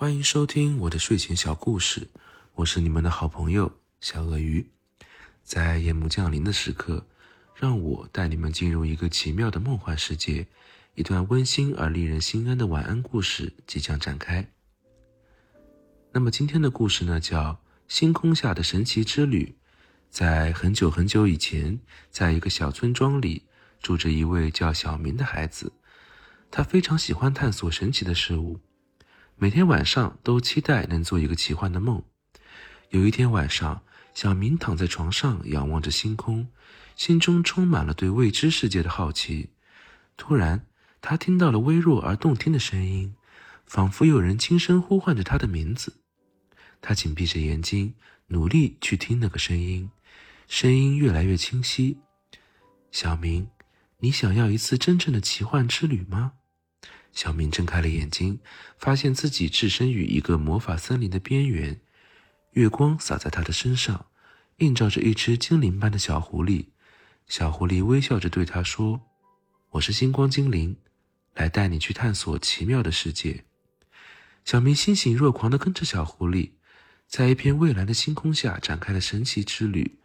欢迎收听我的睡前小故事，我是你们的好朋友小鳄鱼。在夜幕降临的时刻，让我带你们进入一个奇妙的梦幻世界。一段温馨而令人心安的晚安故事即将展开。那么今天的故事呢，叫《星空下的神奇之旅》。在很久很久以前，在一个小村庄里，住着一位叫小明的孩子。他非常喜欢探索神奇的事物。每天晚上都期待能做一个奇幻的梦。有一天晚上，小明躺在床上仰望着星空，心中充满了对未知世界的好奇。突然，他听到了微弱而动听的声音，仿佛有人轻声呼唤着他的名字。他紧闭着眼睛，努力去听那个声音。声音越来越清晰。小明，你想要一次真正的奇幻之旅吗？小明睁开了眼睛，发现自己置身于一个魔法森林的边缘，月光洒在他的身上，映照着一只精灵般的小狐狸。小狐狸微笑着对他说：“我是星光精灵，来带你去探索奇妙的世界。”小明欣喜若狂地跟着小狐狸，在一片蔚蓝的星空下展开了神奇之旅。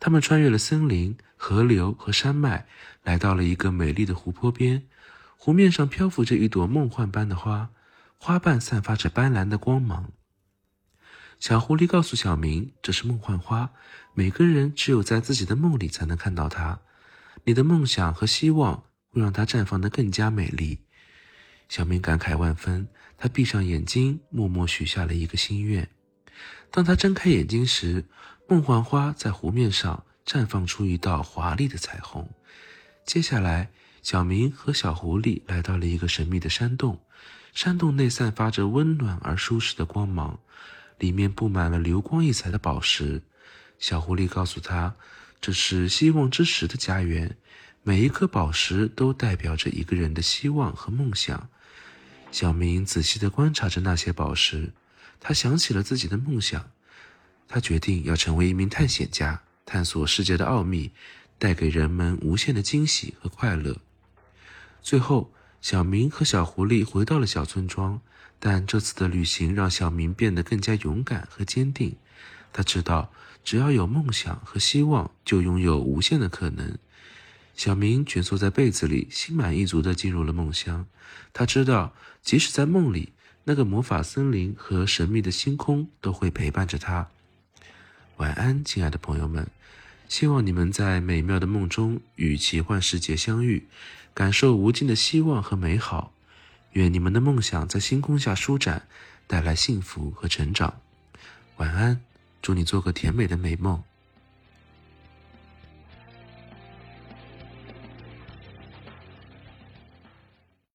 他们穿越了森林、河流和山脉，来到了一个美丽的湖泊边。湖面上漂浮着一朵梦幻般的花，花瓣散发着斑斓的光芒。小狐狸告诉小明：“这是梦幻花，每个人只有在自己的梦里才能看到它。你的梦想和希望会让它绽放得更加美丽。”小明感慨万分，他闭上眼睛，默默许下了一个心愿。当他睁开眼睛时，梦幻花在湖面上绽放出一道华丽的彩虹。接下来。小明和小狐狸来到了一个神秘的山洞，山洞内散发着温暖而舒适的光芒，里面布满了流光溢彩的宝石。小狐狸告诉他，这是希望之石的家园，每一颗宝石都代表着一个人的希望和梦想。小明仔细地观察着那些宝石，他想起了自己的梦想，他决定要成为一名探险家，探索世界的奥秘，带给人们无限的惊喜和快乐。最后，小明和小狐狸回到了小村庄，但这次的旅行让小明变得更加勇敢和坚定。他知道，只要有梦想和希望，就拥有无限的可能。小明蜷缩在被子里，心满意足地进入了梦乡。他知道，即使在梦里，那个魔法森林和神秘的星空都会陪伴着他。晚安，亲爱的朋友们。希望你们在美妙的梦中与奇幻世界相遇，感受无尽的希望和美好。愿你们的梦想在星空下舒展，带来幸福和成长。晚安，祝你做个甜美的美梦。